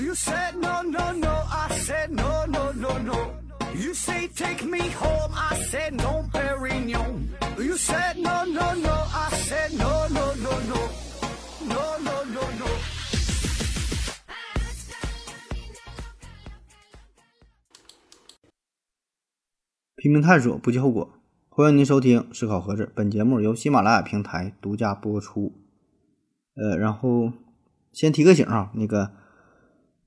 You said no, no, no. I said no, no, no, no. You say take me home. I said no, Perignon. You said no, no, no. I said no, no, no, no. No, no, no, no. 拼命探索，不计后果。欢迎您收听《思考盒子》，本节目由喜马拉雅平台独家播出。呃，然后先提个醒啊，那个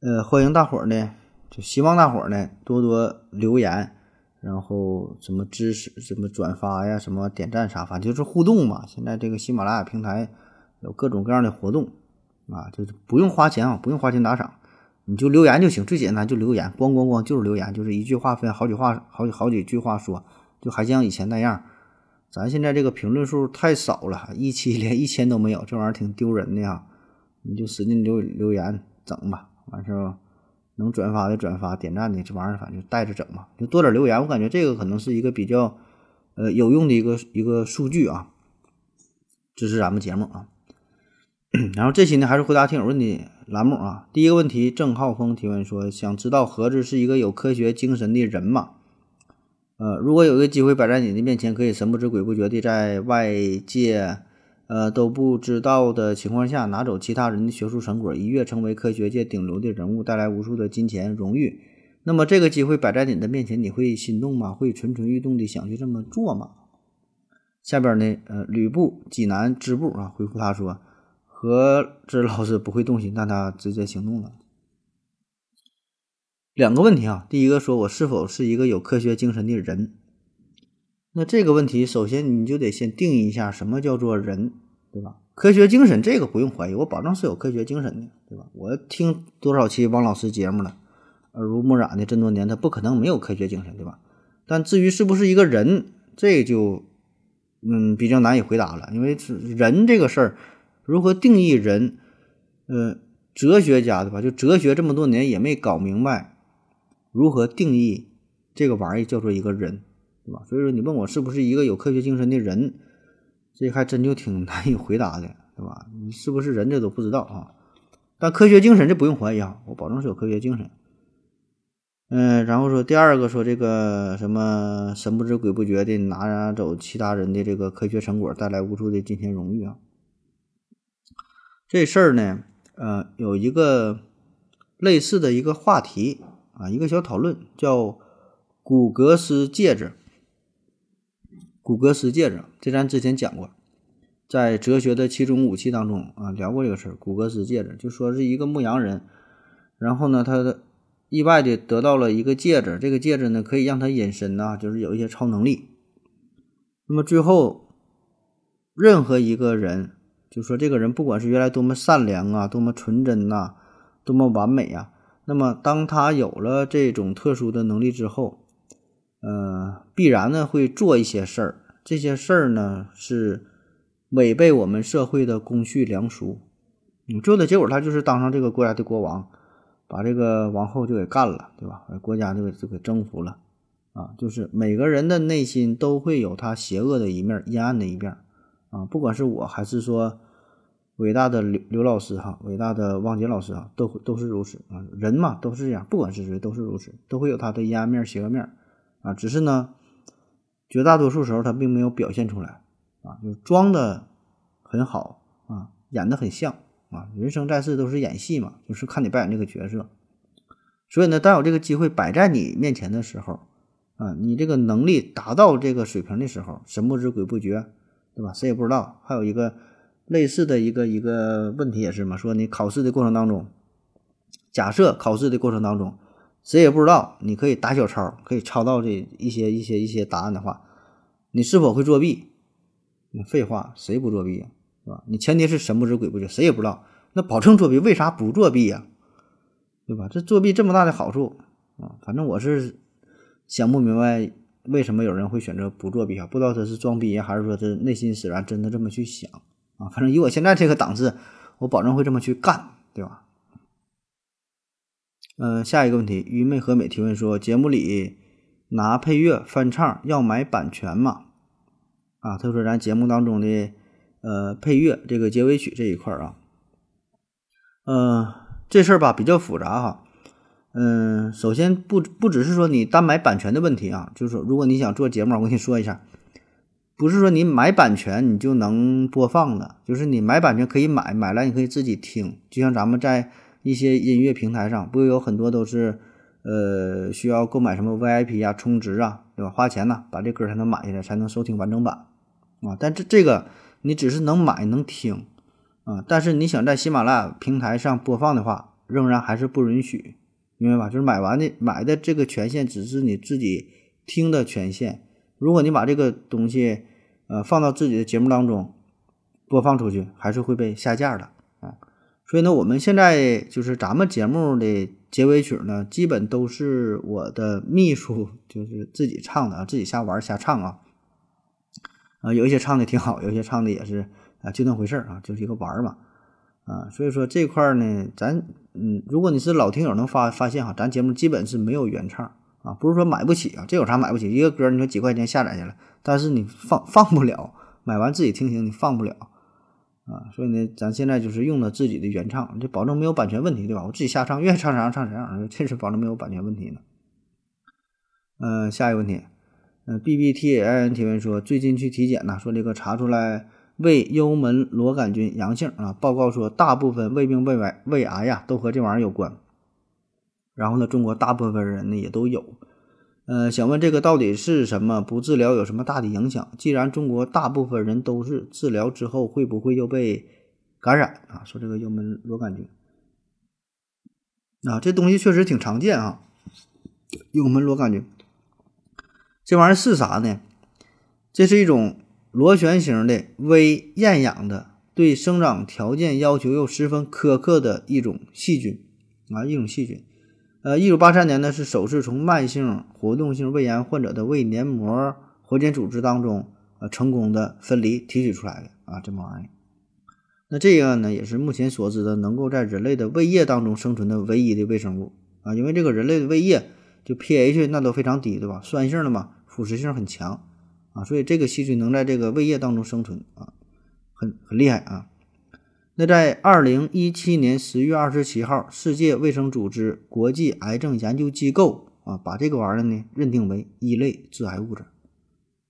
呃，欢迎大伙儿呢，就希望大伙儿呢多多留言，然后什么支持、什么转发呀、什么点赞啥，反正就是互动嘛。现在这个喜马拉雅平台有各种各样的活动啊，就是不用花钱啊，不用花钱打赏，你就留言就行，最简单就留言，咣咣咣就是留言，就是一句话分好几话，好几好几句话说，就还像以前那样。咱现在这个评论数太少了，一期连一千都没有，这玩意儿挺丢人的呀。你就使劲留留言整吧，完事儿能转发的转发，点赞的这玩意儿反正就带着整吧，就多点留言。我感觉这个可能是一个比较呃有用的一个一个数据啊，支持咱们节目啊。然后这期呢还是回答听友问题栏目啊。第一个问题，郑浩峰提问说，想知道盒子是一个有科学精神的人吗？呃，如果有个机会摆在你的面前，可以神不知鬼不觉地在外界呃都不知道的情况下拿走其他人的学术成果，一跃成为科学界顶流的人物，带来无数的金钱荣誉，那么这个机会摆在你的面前，你会心动吗？会蠢蠢欲动的想去这么做吗？下边呢，呃，吕布济南支部啊回复他说，何志老师不会动心，但他直接行动了。两个问题啊，第一个说我是否是一个有科学精神的人？那这个问题，首先你就得先定义一下什么叫做人，对吧？科学精神这个不用怀疑，我保证是有科学精神的，对吧？我听多少期王老师节目了，耳濡目染的这么多年，他不可能没有科学精神，对吧？但至于是不是一个人，这就嗯比较难以回答了，因为人这个事儿如何定义人，呃，哲学家对吧？就哲学这么多年也没搞明白。如何定义这个玩意儿叫做一个人，对吧？所以说你问我是不是一个有科学精神的人，这还真就挺难以回答的，对吧？你是不是人这都不知道啊？但科学精神这不用怀疑啊，我保证是有科学精神。嗯，然后说第二个说这个什么神不知鬼不觉的拿走其他人的这个科学成果，带来无数的金钱荣誉啊。这事儿呢，呃，有一个类似的一个话题。啊，一个小讨论叫古格斯戒指。古格斯戒指，这咱之前讲过，在哲学的七种武器当中啊聊过这个事儿。古格斯戒指就说是一个牧羊人，然后呢，他意外的得到了一个戒指，这个戒指呢可以让他隐身呐，就是有一些超能力。那么最后，任何一个人，就说这个人不管是原来多么善良啊，多么纯真呐，多么完美啊。那么，当他有了这种特殊的能力之后，呃，必然呢会做一些事儿。这些事儿呢是违背我们社会的公序良俗。你做的结果，他就是当上这个国家的国王，把这个王后就给干了，对吧？国家就给就给征服了啊！就是每个人的内心都会有他邪恶的一面、阴暗的一面啊！不管是我还是说。伟大的刘刘老师哈，伟大的汪杰老师啊，都都是如此啊。人嘛都是这样，不管是谁都是如此，都会有他的阴暗面、邪恶面啊。只是呢，绝大多数时候他并没有表现出来啊，就装的很好啊，演的很像啊。人生在世都是演戏嘛，就是看你扮演这个角色。所以呢，当有这个机会摆在你面前的时候啊，你这个能力达到这个水平的时候，神不知鬼不觉，对吧？谁也不知道。还有一个。类似的一个一个问题也是嘛，说你考试的过程当中，假设考试的过程当中，谁也不知道，你可以打小抄，可以抄到这一些一些一些答案的话，你是否会作弊？废话，谁不作弊呀，是吧？你前提是神不知鬼不觉，谁也不知道，那保证作弊，为啥不作弊呀？对吧？这作弊这么大的好处啊，反正我是想不明白为什么有人会选择不作弊啊？不知道他是装逼还是说他内心使然，真的这么去想。啊，反正以我现在这个档次，我保证会这么去干，对吧？嗯，下一个问题，愚昧和美提问说，节目里拿配乐翻唱要买版权吗？啊，他说咱节目当中的呃配乐这个结尾曲这一块啊，呃，这事儿吧比较复杂哈。嗯，首先不不只是说你单买版权的问题啊，就是说如果你想做节目，我跟你说一下，不是说你买版权你就能播放的，就是你买版权可以买，买来你可以自己听，就像咱们在一些音乐平台上，不有很多都是呃需要购买什么 VIP 啊、充值啊，对吧？花钱呢，把这歌才能买下来，才能收听完整版啊。但这这个你只是能买能听啊，但是你想在喜马拉雅平台上播放的话，仍然还是不允许。明白吧？就是买完的买的这个权限只是你自己听的权限。如果你把这个东西呃放到自己的节目当中播放出去，还是会被下架的。所以呢，我们现在就是咱们节目的结尾曲呢，基本都是我的秘书就是自己唱的啊，自己瞎玩瞎唱啊。啊，有一些唱的挺好，有一些唱的也是啊，就那回事儿啊，就是一个玩儿嘛。啊，所以说这块儿呢，咱嗯，如果你是老听友能发发现哈，咱节目基本是没有原唱啊，不是说买不起啊，这有啥买不起？一个歌你说几块钱下载下来，但是你放放不了，买完自己听听你放不了啊，所以呢，咱现在就是用的自己的原唱，就保证没有版权问题，对吧？我自己瞎唱，愿意唱啥唱啥，这是保证没有版权问题呢。嗯，下一个问题，嗯，B B T I N 提问说，最近去体检呢，说这个查出来。胃幽门螺杆菌阳性啊，报告说大部分胃病、胃癌、胃癌呀都和这玩意儿有关。然后呢，中国大部分人呢也都有。呃，想问这个到底是什么？不治疗有什么大的影响？既然中国大部分人都是治疗之后，会不会又被感染啊？说这个幽门螺杆菌啊，这东西确实挺常见啊。幽门螺杆菌这玩意儿是啥呢？这是一种。螺旋形的微厌氧的，对生长条件要求又十分苛刻的一种细菌啊，一种细菌。呃，一九八三年呢，是首次从慢性活动性胃炎患者的胃黏膜活检组织当中呃成功的分离提取出来的啊，这么玩意。那这个呢，也是目前所知的能够在人类的胃液当中生存的唯一的微生物啊，因为这个人类的胃液就 pH 那都非常低，对吧？酸性的嘛，腐蚀性很强。啊，所以这个细菌能在这个胃液当中生存啊，很很厉害啊。那在二零一七年十月二十七号，世界卫生组织国际癌症研究机构啊，把这个玩意儿呢认定为一类致癌物质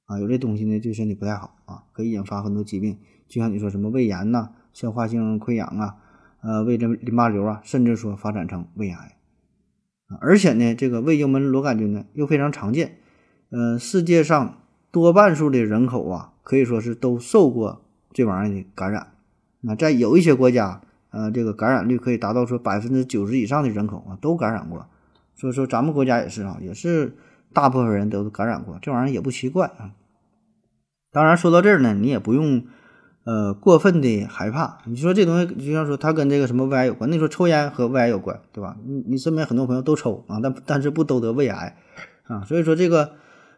啊。有这东西呢，对身体不太好啊，可以引发很多疾病，就像你说什么胃炎呐、消化性溃疡啊、呃胃淋淋巴瘤啊，甚至说发展成胃癌啊。而且呢，这个胃幽门螺杆菌呢又非常常见，呃，世界上。多半数的人口啊，可以说是都受过这玩意儿的感染。那在有一些国家，呃，这个感染率可以达到说百分之九十以上的人口啊都感染过。所以说咱们国家也是啊，也是大部分人都感染过，这玩意儿也不奇怪啊。当然说到这儿呢，你也不用呃过分的害怕。你说这东西就像说它跟这个什么胃癌有关，那时候抽烟和胃癌有关，对吧？你你身边很多朋友都抽啊，但但是不都得胃癌啊？所以说这个。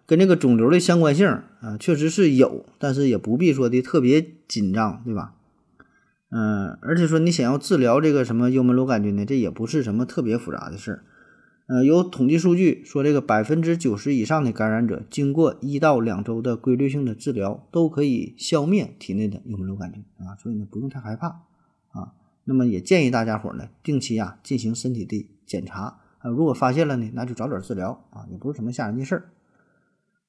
跟这个肿瘤的相关性啊，确实是有，但是也不必说的特别紧张，对吧？嗯，而且说你想要治疗这个什么幽门螺杆菌呢，这也不是什么特别复杂的事儿。呃，有统计数据说，这个百分之九十以上的感染者，经过一到两周的规律性的治疗，都可以消灭体内的幽门螺杆菌啊，所以呢，不用太害怕啊。那么也建议大家伙呢，定期啊进行身体的检查啊，如果发现了呢，那就早点治疗啊，也不是什么吓人的事儿。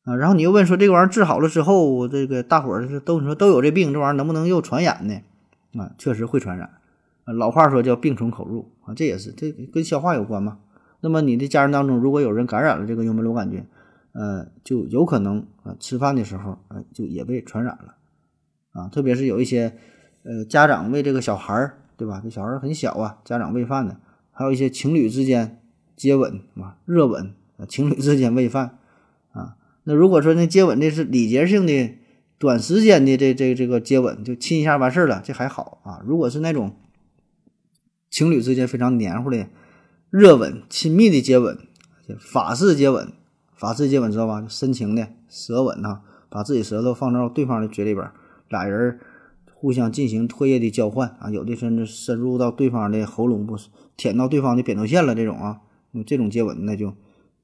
啊，然后你又问说这个玩意儿治好了之后，这个大伙儿都你说都有这病，这玩意儿能不能又传染呢？啊，确实会传染。老话说叫病从口入啊，这也是这跟消化有关嘛。那么你的家人当中如果有人感染了这个幽门螺杆菌，呃，就有可能啊吃饭的时候呃就也被传染了啊。特别是有一些呃家长喂这个小孩儿，对吧？这小孩儿很小啊，家长喂饭的，还有一些情侣之间接吻啊，热吻啊，情侣之间喂饭啊。那如果说那接吻的是礼节性的、短时间的这这这个接吻，就亲一下完事儿了，这还好啊。如果是那种情侣之间非常黏糊的热吻、亲密的接吻，法式接吻，法式接吻知道吧？深情的舌吻呐，把自己舌头放到对方的嘴里边，俩人互相进行唾液的交换啊，有的甚至深入到对方的喉咙部，舔到对方的扁桃腺了，这种啊，这种接吻那就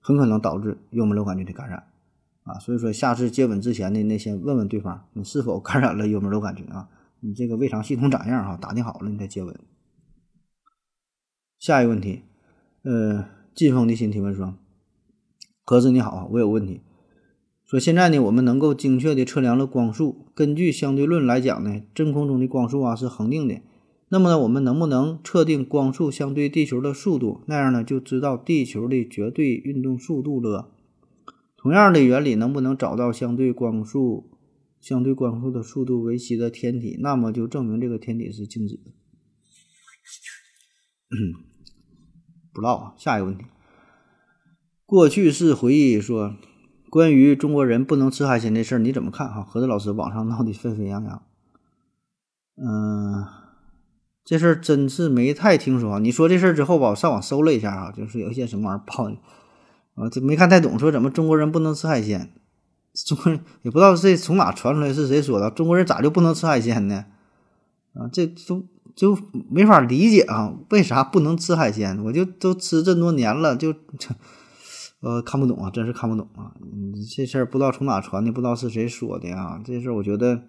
很可能导致幽门螺杆菌的感染。啊，所以说下次接吻之前呢，那先问问对方你是否感染了幽门螺杆菌啊？你这个胃肠系统咋样哈？打听好了你再接吻。下一个问题，呃，晋风的新提问说：“盒子你好，我有问题。说现在呢，我们能够精确的测量了光速，根据相对论来讲呢，真空中的光速啊是恒定的。那么呢，我们能不能测定光速相对地球的速度？那样呢，就知道地球的绝对运动速度了。同样的原理，能不能找到相对光速、相对光速的速度为息的天体？那么就证明这个天体是静止的。”不知道啊，下一个问题。过去式回忆说，关于中国人不能吃海鲜这事儿，你怎么看？哈，何子老师网上闹得沸沸扬扬。嗯，这事儿真是没太听说。你说这事儿之后吧，我上网搜了一下啊，就是有一些什么玩意儿爆的，啊，这没看太懂。说怎么中国人不能吃海鲜？中国人也不知道这从哪传出来，是谁说的？中国人咋就不能吃海鲜呢？啊，这都。就没法理解啊，为啥不能吃海鲜？我就都吃这么多年了，就呃看不懂啊，真是看不懂啊！这事儿不知道从哪传的，不知道是谁说的啊。这事儿我觉得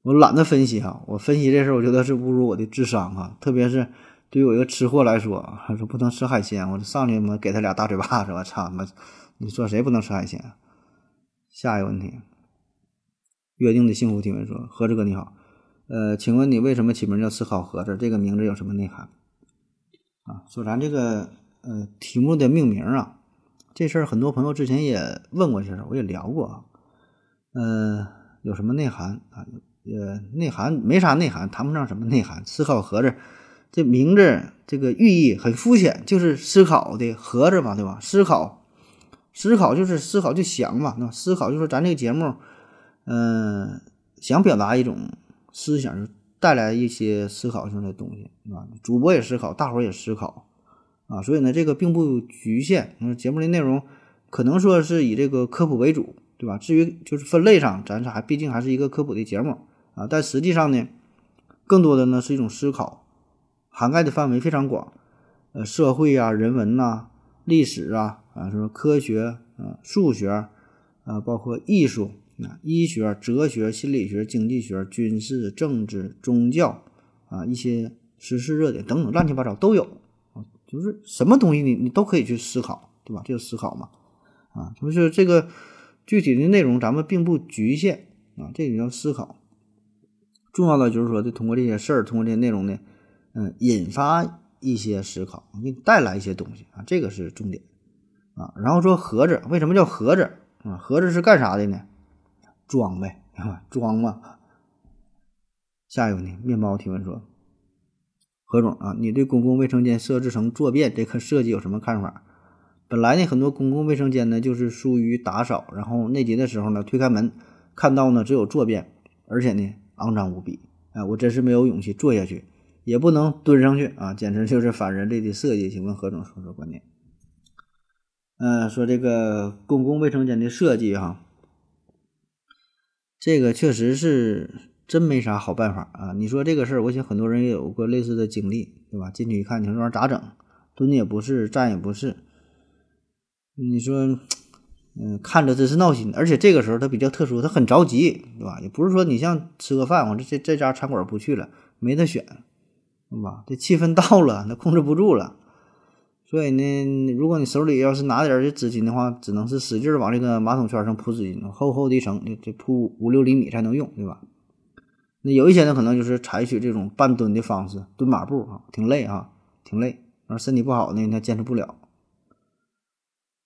我懒得分析哈，我分析这事儿，我觉得是侮辱我的智商啊。特别是对于我一个吃货来说，说不能吃海鲜，我就上去嘛给他俩大嘴巴子，我操妈！你说谁不能吃海鲜？下一个问题，约定的幸福提问说：何志哥你好。呃，请问你为什么起名叫“思考盒子”？这个名字有什么内涵？啊，说咱这个呃题目的命名啊，这事儿很多朋友之前也问过，这事儿我也聊过啊。呃，有什么内涵啊？呃，内涵没啥内涵，谈不上什么内涵。思考盒子这名字这个寓意很肤浅，就是思考的盒子嘛，对吧？思考，思考就是思考就想嘛，那思考就是咱这个节目，嗯，想表达一种。思想就带来一些思考性的东西，啊，主播也思考，大伙儿也思考，啊，所以呢，这个并不局限。嗯节目的内容可能说是以这个科普为主，对吧？至于就是分类上，咱这还毕竟还是一个科普的节目啊。但实际上呢，更多的呢是一种思考，涵盖的范围非常广，呃，社会啊、人文呐、历史啊，啊，什么科学啊、数学啊，包括艺术啊。医学、哲学、心理学、经济学、军事、政治、宗教啊，一些时事热点等等，乱七八糟都有啊。就是什么东西你你都可以去思考，对吧？就是思考嘛啊。就是这个具体的内容，咱们并不局限啊，这个叫思考。重要的就是说，就通过这些事儿，通过这些内容呢，嗯，引发一些思考，给你带来一些东西啊，这个是重点啊。然后说盒子，为什么叫盒子啊？盒子是干啥的呢？装呗，装嘛。下一个问题，面包提问说：“何总啊，你对公共卫生间设置成坐便这个设计有什么看法？本来呢，很多公共卫生间呢就是疏于打扫，然后内急的时候呢，推开门看到呢只有坐便，而且呢肮脏无比。哎，我真是没有勇气坐下去，也不能蹲上去啊，简直就是反人类的设计。请问何总说说观点？嗯，说这个公共卫生间的设计哈。”这个确实是真没啥好办法啊！你说这个事儿，我想很多人也有过类似的经历，对吧？进去一看，你说这玩意儿咋整？蹲也不是，站也不是。你说，嗯，看着真是闹心。而且这个时候他比较特殊，他很着急，对吧？也不是说你像吃个饭，我这这这家餐馆不去了，没得选，对吧？这气氛到了，那控制不住了。所以呢，如果你手里要是拿点儿纸巾的话，只能是使劲往这个马桶圈上铺纸巾，厚厚的一层，这这铺五六厘米才能用，对吧？那有一些呢，可能就是采取这种半蹲的方式，蹲马步啊，挺累啊，挺累，而身体不好呢，他坚持不了。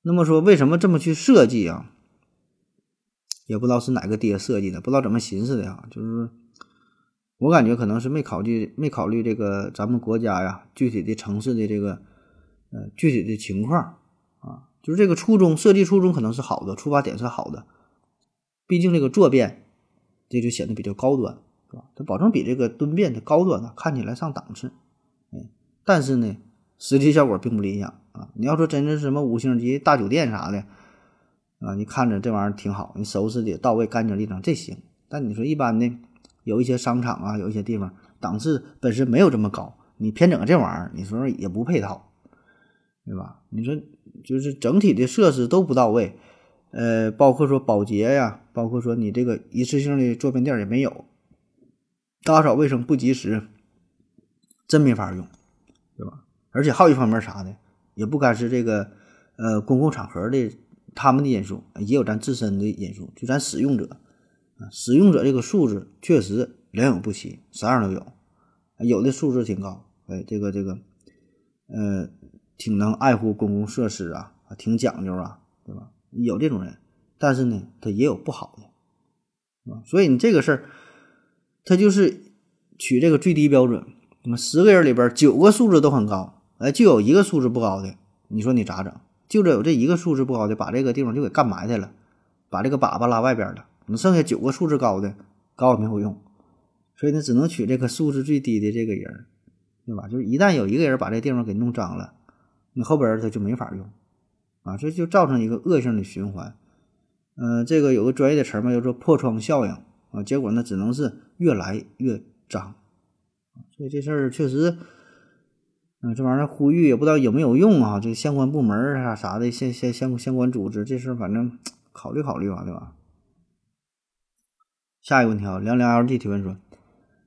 那么说，为什么这么去设计啊？也不知道是哪个爹设计的，不知道怎么寻思的啊。就是我感觉可能是没考虑没考虑这个咱们国家呀，具体的城市的这个。呃，具体的情况啊，就是这个初衷设计初衷可能是好的，出发点是好的，毕竟这个坐便这就显得比较高端，是吧？它保证比这个蹲便的高端呢，看起来上档次。嗯，但是呢，实际效果并不理想啊。你要说真是什么五星级大酒店啥的啊，你看着这玩意儿挺好，你收拾的到位、干净利整，这行。但你说一般的，有一些商场啊，有一些地方档次本身没有这么高，你偏整这玩意儿，你说也不配套。对吧？你说就是整体的设施都不到位，呃，包括说保洁呀，包括说你这个一次性的坐便垫也没有，打扫卫生不及时，真没法用，对吧？而且还有一方面啥的，也不该是这个呃公共场合的他们的因素，也有咱自身的因素，就咱使用者，使用者这个素质确实良莠不齐，啥样都有，有的素质挺高，哎，这个这个呃挺能爱护公共设施啊，挺讲究啊，对吧？有这种人，但是呢，他也有不好的。所以你这个事儿，他就是取这个最低标准。那么十个人里边九个素质都很高，哎，就有一个素质不高的，你说你咋整？就这有这一个素质不高的，把这个地方就给干埋汰了，把这个粑粑拉外边了。你剩下九个素质高的，高也没有用。所以呢，只能取这个素质最低的这个人，对吧？就是一旦有一个人把这地方给弄脏了，你后边他就没法用啊，这就造成一个恶性的循环。嗯，这个有个专业的词嘛，叫做破窗效应啊。结果呢，只能是越来越脏。所以这事儿确实，嗯，这玩意儿呼吁也不知道有没有用啊。这相关部门啊啥的，相相相相关组织，这事儿反正 考虑考虑吧，对吧？下一个问题啊，凉凉 LG 提问说，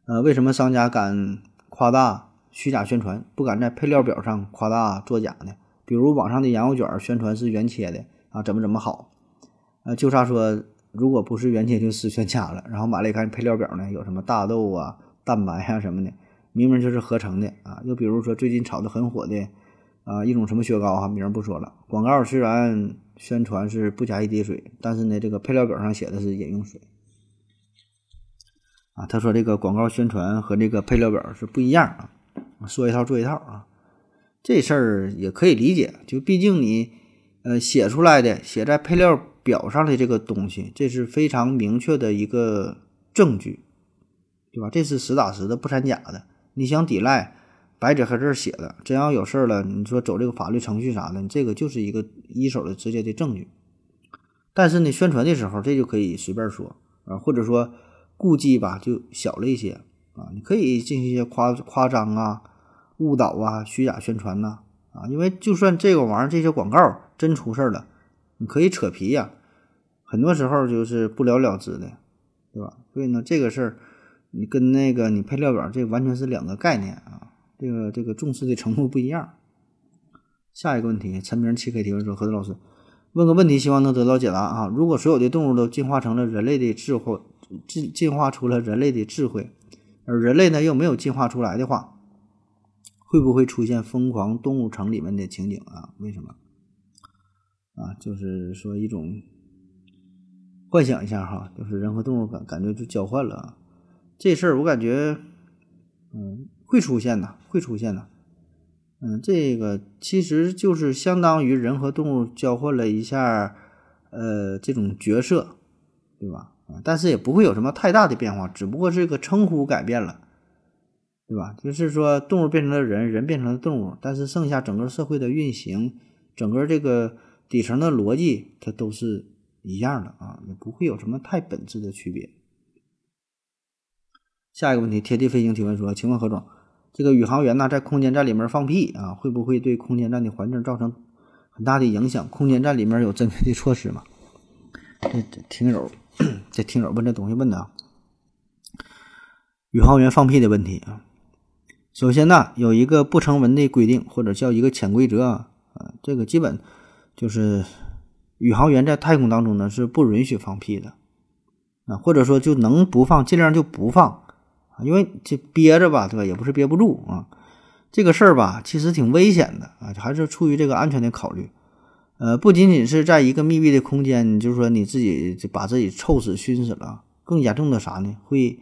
呃，为什么商家敢夸大虚假宣传，不敢在配料表上夸大作假呢？比如网上的羊肉卷宣传是原切的啊，怎么怎么好？呃，就差说，如果不是原切就是全假了，然后买了一看配料表呢，有什么大豆啊、蛋白啊什么的，明明就是合成的啊。又比如说最近炒的很火的啊一种什么雪糕哈，名不说了，广告虽然宣传是不加一滴水，但是呢，这个配料表上写的是饮用水啊。他说这个广告宣传和这个配料表是不一样啊，说一套做一套啊。这事儿也可以理解，就毕竟你呃写出来的写在配料。表上的这个东西，这是非常明确的一个证据，对吧？这是实打实的，不掺假的。你想抵赖，白纸黑字写的，真要有事儿了，你说走这个法律程序啥的，这个就是一个一手的直接的证据。但是呢，宣传的时候这就可以随便说啊，或者说顾忌吧就小了一些啊，你可以进行一些夸夸张啊、误导啊、虚假宣传呐啊，因为就算这个玩意儿这些广告真出事儿了，你可以扯皮呀。很多时候就是不了了之的，对吧？所以呢，这个事儿你跟那个你配料表这完全是两个概念啊，这个这个重视的程度不一样。下一个问题，陈明七 K 提问说：何子老师，问个问题，希望能得到解答啊。如果所有的动物都进化成了人类的智慧，进进化出了人类的智慧，而人类呢又没有进化出来的话，会不会出现疯狂动物城里面的情景啊？为什么？啊，就是说一种。幻想一下哈，就是人和动物感感觉就交换了，这事儿我感觉，嗯，会出现的，会出现的，嗯，这个其实就是相当于人和动物交换了一下，呃，这种角色，对吧？但是也不会有什么太大的变化，只不过这个称呼改变了，对吧？就是说动物变成了人，人变成了动物，但是剩下整个社会的运行，整个这个底层的逻辑，它都是。一样的啊，也不会有什么太本质的区别。下一个问题，贴地飞行提问说：“请问何总，这个宇航员呢在空间站里面放屁啊，会不会对空间站的环境造成很大的影响？空间站里面有针对的措施吗？”这这听友 这听友问这东西问的啊，宇航员放屁的问题啊。首先呢，有一个不成文的规定，或者叫一个潜规则啊，这个基本就是。宇航员在太空当中呢是不允许放屁的，啊，或者说就能不放尽量就不放，啊，因为这憋着吧，对吧？也不是憋不住啊。这个事儿吧，其实挺危险的啊，还是出于这个安全的考虑。呃，不仅仅是在一个密闭的空间，你就是说你自己把自己臭死熏死了，更严重的啥呢？会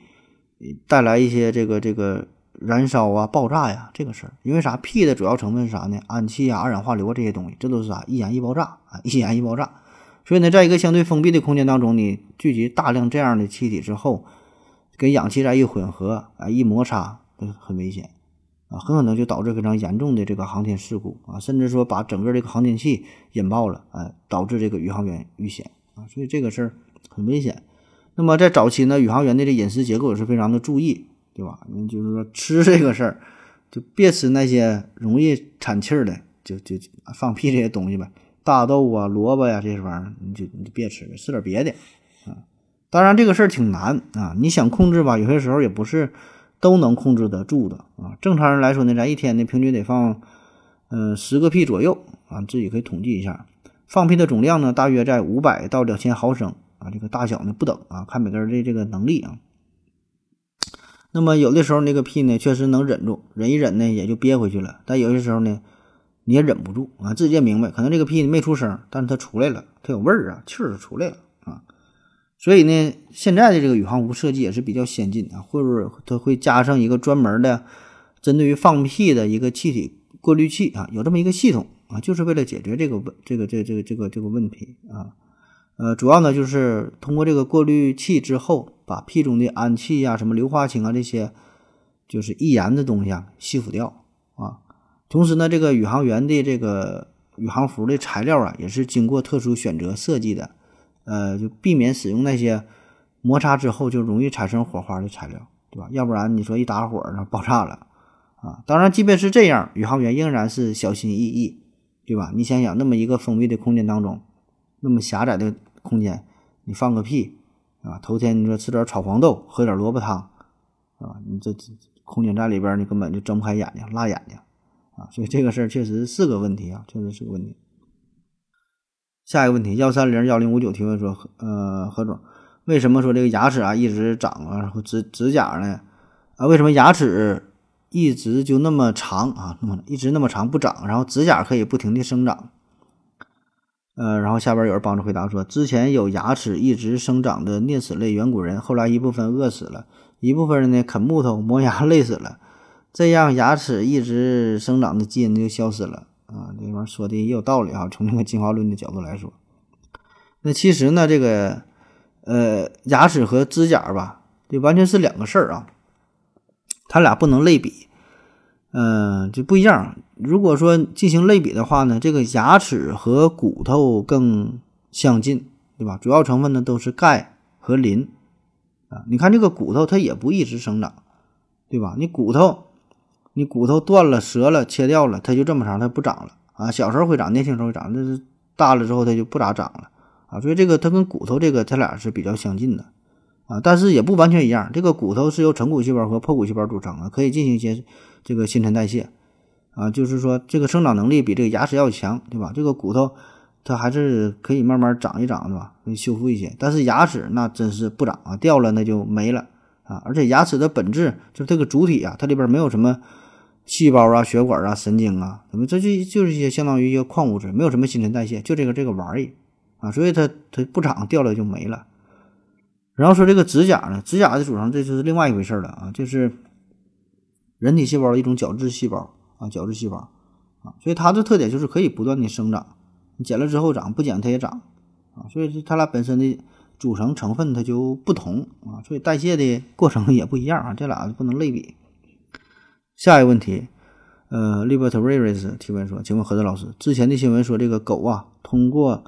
带来一些这个这个。燃烧啊，爆炸呀，这个事儿，因为啥？屁的主要成分是啥呢？氨气啊，二氧化硫啊，这些东西，这都是啥？易燃易爆炸啊，易燃易爆炸。所以呢，在一个相对封闭的空间当中，你聚集大量这样的气体之后，跟氧气再一混合啊，一摩擦，很危险啊，很可能就导致非常严重的这个航天事故啊，甚至说把整个这个航天器引爆了，哎，导致这个宇航员遇险啊。所以这个事儿很危险。那么在早期呢，宇航员的这饮食结构也是非常的注意。对吧？你就是说吃这个事儿，就别吃那些容易产气儿的，就就放屁这些东西呗。大豆啊、萝卜呀这些玩意儿，你就你就别吃，吃点别的啊。当然这个事儿挺难啊，你想控制吧，有些时候也不是都能控制得住的啊。正常人来说呢，咱一天呢平均得放嗯，十个屁左右啊，自己可以统计一下。放屁的总量呢，大约在五百到两千毫升啊，这个大小呢不等啊，看每个人的这个能力啊。那么有的时候那个屁呢，确实能忍住，忍一忍呢也就憋回去了。但有些时候呢，你也忍不住啊，自己也明白，可能这个屁没出声，但是它出来了，它有味儿啊，气儿出来了。所以呢，现在的这个宇航服设计也是比较先进啊，会不会它会加上一个专门的针对于放屁的一个气体过滤器啊？有这么一个系统啊，就是为了解决这个问这个这这个这个这个问题啊。呃，主要呢就是通过这个过滤器之后，把屁中的氨气呀、什么硫化氢啊这些就是易燃的东西啊吸附掉啊。同时呢，这个宇航员的这个宇航服的材料啊，也是经过特殊选择设计的，呃，就避免使用那些摩擦之后就容易产生火花的材料，对吧？要不然你说一打火然后爆炸了啊！当然，即便是这样，宇航员仍然是小心翼翼，对吧？你想想，那么一个封闭的空间当中，那么狭窄的。空间，你放个屁啊！头天你说吃点炒黄豆，喝点萝卜汤，啊，你这这空间站里边，你根本就睁不开眼睛，辣眼睛啊！所以这个事儿确实是个问题啊，确实是个问题。下一个问题，幺三零幺零五九提问说，呃，何总，为什么说这个牙齿啊一直长啊，然后指指甲呢？啊，为什么牙齿一直就那么长啊？那么一直那么长不长，然后指甲可以不停的生长？呃，然后下边有人帮着回答说，之前有牙齿一直生长的啮齿类远古人，后来一部分饿死了，一部分人呢啃木头磨牙累死了，这样牙齿一直生长的基因就消失了啊。这玩意儿说的也有道理啊，从这个进化论的角度来说，那其实呢，这个呃牙齿和指甲吧，这完全是两个事儿啊，它俩不能类比。嗯，就不一样。如果说进行类比的话呢，这个牙齿和骨头更相近，对吧？主要成分呢都是钙和磷啊。你看这个骨头，它也不一直生长，对吧？你骨头，你骨头断了、折了、切掉了，它就这么长，它不长了啊。小时候会长，年轻时候会长，那是大了之后它就不咋长了啊。所以这个它跟骨头这个，它俩是比较相近的啊，但是也不完全一样。这个骨头是由成骨细胞和破骨细胞组成的，可以进行一些。这个新陈代谢啊，就是说这个生长能力比这个牙齿要强，对吧？这个骨头它还是可以慢慢长一长，对吧？可以修复一些。但是牙齿那真是不长啊，掉了那就没了啊。而且牙齿的本质就是这个主体啊，它里边没有什么细胞啊、血管啊、神经啊，什么这就就是一些相当于一些矿物质，没有什么新陈代谢，就这个这个玩意啊，所以它它不长，掉了就没了。然后说这个指甲呢，指甲的组成这就是另外一回事了啊，就是。人体细胞的一种角质细胞啊，角质细胞啊，所以它的特点就是可以不断的生长，你剪了之后长，不剪它也长啊，所以它俩本身的组成成分它就不同啊，所以代谢的过程也不一样啊，这俩不能类比。下一个问题，呃，Libertarius 提问说，请问何德老师，之前的新闻说这个狗啊，通过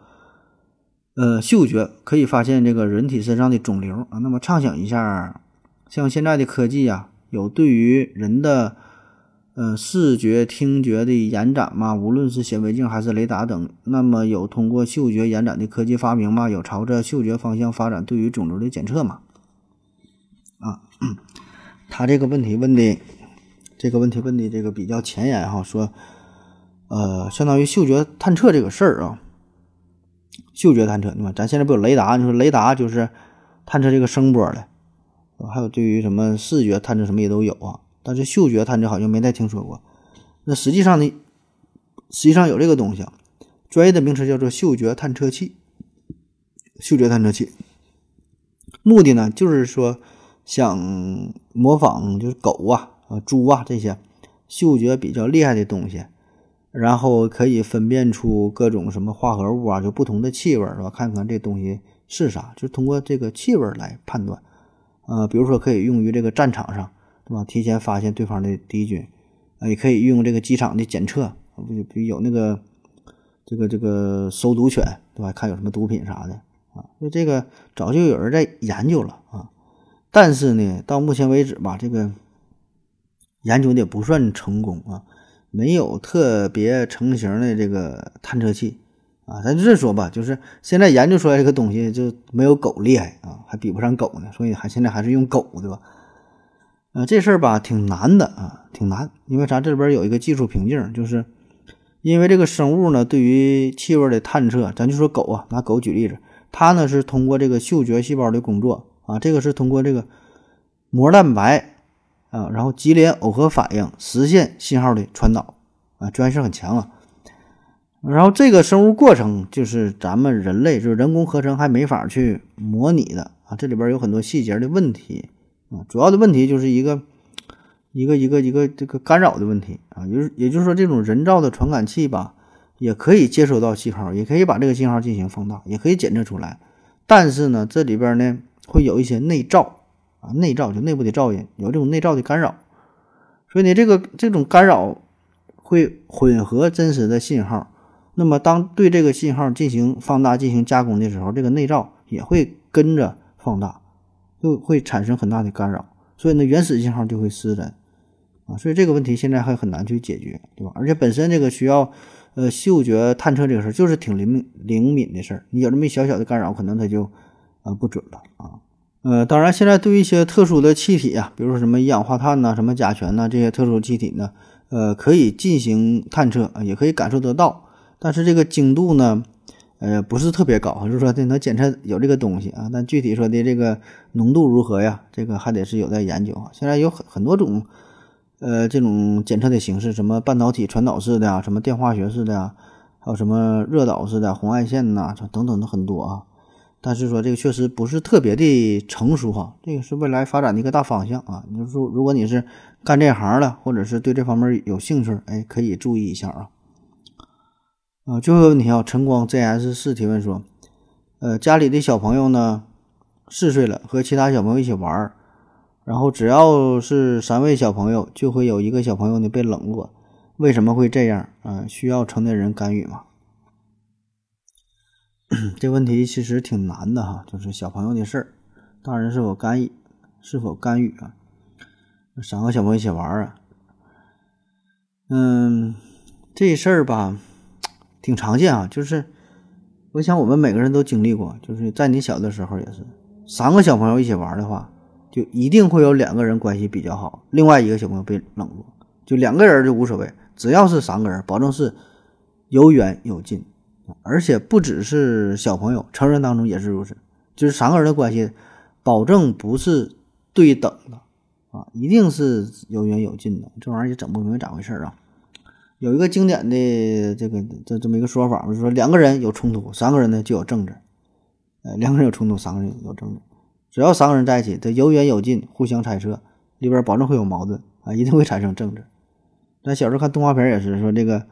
呃嗅觉可以发现这个人体身上的肿瘤啊，那么畅想一下，像现在的科技啊。有对于人的，呃，视觉、听觉的延展吗？无论是显微镜还是雷达等，那么有通过嗅觉延展的科技发明吗？有朝着嗅觉方向发展对于肿瘤的检测吗？啊，他这个问题问的，这个问题问的这个比较前沿哈，说，呃，相当于嗅觉探测这个事儿啊，嗅觉探测，对吧？咱现在不有雷达？你说雷达就是探测这个声波的。还有对于什么视觉探测什么也都有啊，但是嗅觉探测好像没太听说过。那实际上呢，实际上有这个东西啊，专业的名词叫做嗅觉探测器。嗅觉探测器，目的呢就是说想模仿就是狗啊、啊猪啊这些嗅觉比较厉害的东西，然后可以分辨出各种什么化合物啊，就不同的气味是吧？看看这东西是啥，就通过这个气味来判断。呃，比如说可以用于这个战场上，对吧？提前发现对方的敌军，啊，也可以用这个机场的检测，不不有那个这个这个搜毒犬，对吧？看有什么毒品啥的啊？就这个早就有人在研究了啊，但是呢，到目前为止吧，这个研究的不算成功啊，没有特别成型的这个探测器。啊，咱就这说吧，就是现在研究出来这个东西就没有狗厉害啊，还比不上狗呢，所以还现在还是用狗，对吧？呃，这事儿吧挺难的啊，挺难，因为啥？这里边有一个技术瓶颈，就是因为这个生物呢，对于气味的探测，咱就说狗啊，拿狗举例子，它呢是通过这个嗅觉细胞的工作啊，这个是通过这个膜蛋白啊，然后级联耦合反应实现信号的传导啊，专业性很强啊。然后这个生物过程就是咱们人类就是人工合成还没法去模拟的啊，这里边有很多细节的问题啊，主要的问题就是一个。一个一个一个这个干扰的问题啊，就是也就是说，这种人造的传感器吧，也可以接收到信号，也可以把这个信号进行放大，也可以检测出来。但是呢，这里边呢会有一些内噪啊，内噪就内部的噪音，有这种内噪的干扰。所以呢，这个这种干扰会混合真实的信号。那么，当对这个信号进行放大、进行加工的时候，这个内噪也会跟着放大，就会产生很大的干扰。所以呢，原始信号就会失真。啊，所以这个问题现在还很难去解决，对吧？而且本身这个需要，呃，嗅觉探测这个事儿就是挺灵灵敏的事儿，你有这么一小小的干扰，可能它就，啊，不准了啊。呃，当然现在对一些特殊的气体啊，比如说什么一氧化碳呐、什么甲醛呐这些特殊气体呢，呃，可以进行探测啊，也可以感受得到，但是这个精度呢，呃，不是特别高，就是说这能检测有这个东西啊，但具体说的这个浓度如何呀，这个还得是有待研究啊。现在有很很多种。呃，这种检测的形式，什么半导体传导式的呀，什么电化学式的呀，还有什么热导式的红外线呐，等等的很多啊。但是说这个确实不是特别的成熟哈，这个是未来发展的一个大方向啊。你说如果你是干这行的，或者是对这方面有兴趣，哎，可以注意一下啊。啊，最后一个问题啊，晨光 ZS 四提问说，呃，家里的小朋友呢，四岁了，和其他小朋友一起玩。然后只要是三位小朋友，就会有一个小朋友呢被冷落，为什么会这样啊？需要成年人干预吗？这问题其实挺难的哈，就是小朋友的事儿，大人是否干预？是否干预啊？三个小朋友一起玩啊？嗯，这事儿吧，挺常见啊，就是我想我们每个人都经历过，就是在你小的时候也是，三个小朋友一起玩的话。就一定会有两个人关系比较好，另外一个小朋友被冷落，就两个人就无所谓，只要是三个人，保证是有远有近，而且不只是小朋友，成人当中也是如此，就是三个人的关系，保证不是对等的啊，一定是有远有近的，这玩意儿也整不明白咋回事儿啊。有一个经典的这个这这么一个说法，就是说两个人有冲突，三个人呢就有政治，呃，两个人有冲突，三个人有政治。只要三个人在一起，他有远有近，互相猜测，里边保证会有矛盾啊，一定会产生争执。咱小时候看动画片也是说这个，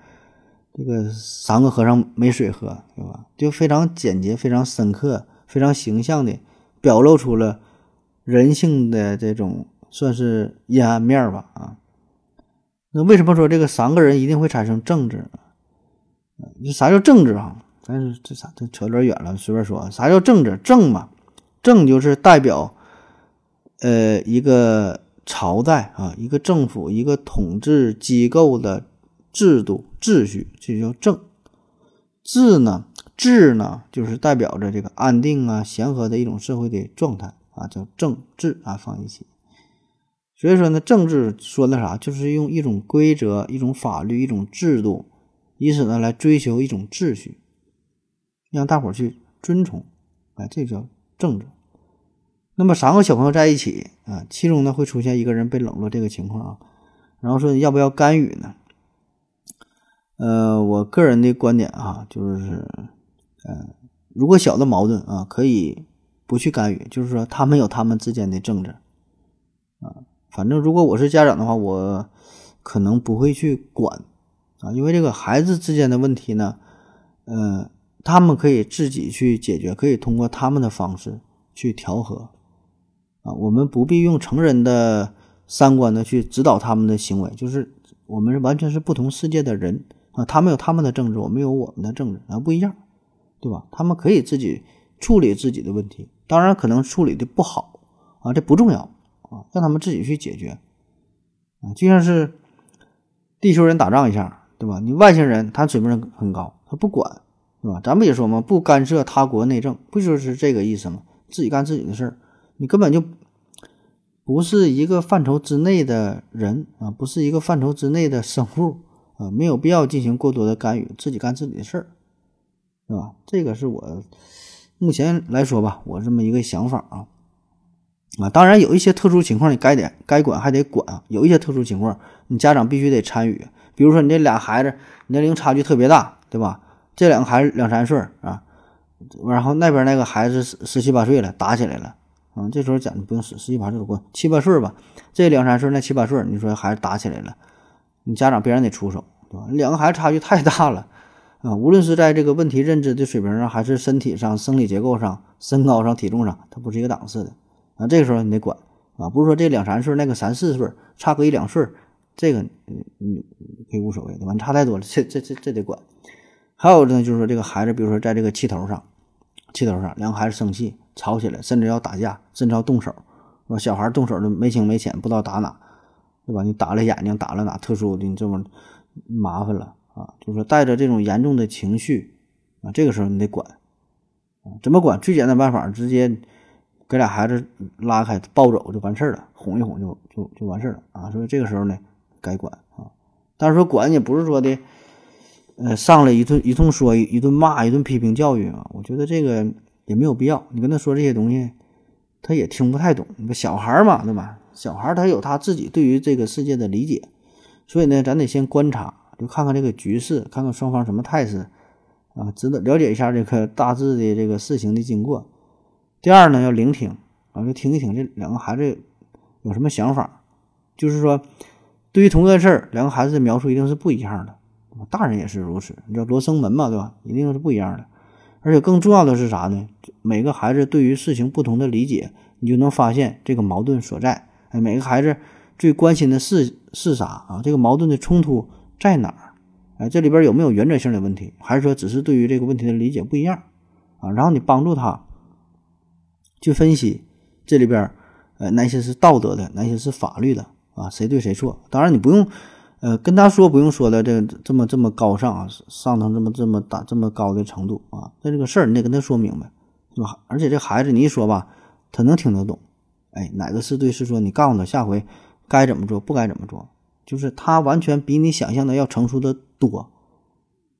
这个三个和尚没水喝，对吧？就非常简洁、非常深刻、非常形象的表露出了人性的这种算是阴暗面吧啊。那为什么说这个三个人一定会产生争执？你啥叫政治啊？咱这啥？这扯有点远了，随便说。啥叫政治？政嘛。政就是代表，呃，一个朝代啊，一个政府，一个统治机构的制度秩序，这就叫政。治呢，治呢，就是代表着这个安定啊、祥和的一种社会的状态啊，叫政治啊，放一起。所以说呢，政治说的啥，就是用一种规则、一种法律、一种制度，以此呢来追求一种秩序，让大伙儿去遵从，哎，这叫。政治，那么三个小朋友在一起啊，其中呢会出现一个人被冷落这个情况啊，然后说你要不要干预呢？呃，我个人的观点啊，就是，呃，如果小的矛盾啊，可以不去干预，就是说他们有他们之间的政治啊，反正如果我是家长的话，我可能不会去管啊，因为这个孩子之间的问题呢，嗯。他们可以自己去解决，可以通过他们的方式去调和，啊，我们不必用成人的三观呢去指导他们的行为，就是我们完全是不同世界的人啊，他们有他们的政治，我们有我们的政治，啊，不一样，对吧？他们可以自己处理自己的问题，当然可能处理的不好啊，这不重要啊，让他们自己去解决，啊，就像是地球人打仗一下，对吧？你外星人他水平很高，他不管。是吧？咱不也说吗？不干涉他国内政，不就是这个意思吗？自己干自己的事儿，你根本就不是一个范畴之内的人啊，不是一个范畴之内的生物啊，没有必要进行过多的干预，自己干自己的事儿，对吧？这个是我目前来说吧，我这么一个想法啊。啊，当然有一些特殊情况，你该得该管还得管。有一些特殊情况，你家长必须得参与。比如说你这俩孩子年龄差距特别大，对吧？这两个孩子两三岁啊，然后那边那个孩子十十七八岁了，打起来了，啊，这时候讲不用十十七八岁过七八岁吧，这两三岁那七八岁，你说孩子打起来了，你家长必然得出手，对吧？两个孩子差距太大了，啊，无论是在这个问题认知的水平上，还是身体上、生理结构上、身高上、体重上，它不是一个档次的。啊，这个时候你得管啊，不是说这两三岁，那个三四岁，差个一两岁，这个你你可以无所谓，对吧？差太多了，这这这这得管。还有呢，就是说这个孩子，比如说在这个气头上，气头上，两个孩子生气吵起来，甚至要打架，甚至要动手，是小孩动手的没轻没浅，不知道打哪，对吧？你打了眼睛，打了哪特殊的，你这么麻烦了啊！就是说带着这种严重的情绪啊，这个时候你得管，怎么管？最简单办法，直接。给俩孩子拉开抱走就完事儿了，哄一哄就就就完事儿了啊！所以这个时候呢，该管啊。但是说管也不是说的，呃，上来一顿一通说，一顿骂，一顿批评教育啊。我觉得这个也没有必要。你跟他说这些东西，他也听不太懂。你说小孩嘛，对吧？小孩他有他自己对于这个世界的理解，所以呢，咱得先观察，就看看这个局势，看看双方什么态势啊，值得了解一下这个大致的这个事情的经过。第二呢，要聆听啊，就听一听这两个孩子有什么想法。就是说，对于同一个事儿，两个孩子的描述一定是不一样的。大人也是如此，你知道罗生门嘛，对吧？一定是不一样的。而且更重要的是啥呢？每个孩子对于事情不同的理解，你就能发现这个矛盾所在。每个孩子最关心的是是啥啊？这个矛盾的冲突在哪儿？哎，这里边有没有原则性的问题？还是说只是对于这个问题的理解不一样啊？然后你帮助他。去分析这里边，呃，哪些是道德的，哪些是法律的啊？谁对谁错？当然你不用，呃，跟他说不用说的这这么这么高尚啊，上到这么这么大这么高的程度啊。但这个事儿你得跟他说明白，是吧？而且这孩子你一说吧，他能听得懂。哎，哪个是对是错？你告诉他下回该怎么做，不该怎么做，就是他完全比你想象的要成熟的多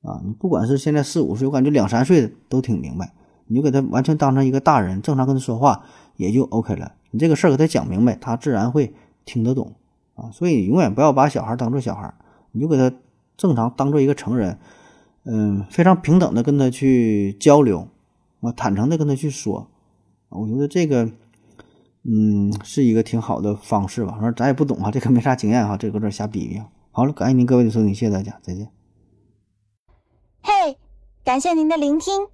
啊！你不管是现在四五岁，我感觉两三岁的都挺明白。你就给他完全当成一个大人，正常跟他说话也就 OK 了。你这个事儿给他讲明白，他自然会听得懂啊。所以永远不要把小孩当做小孩，你就给他正常当做一个成人，嗯，非常平等的跟他去交流啊，坦诚的跟他去说。我觉得这个，嗯，是一个挺好的方式吧。反正咱也不懂啊，这个没啥经验哈，这个这瞎比比。好了，感谢您各位的收听，谢谢大家，再见。嘿，感谢您的聆听。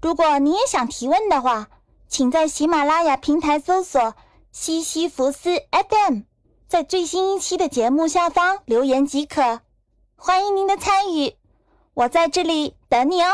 如果您也想提问的话，请在喜马拉雅平台搜索“西西弗斯 FM”，在最新一期的节目下方留言即可。欢迎您的参与，我在这里等你哦。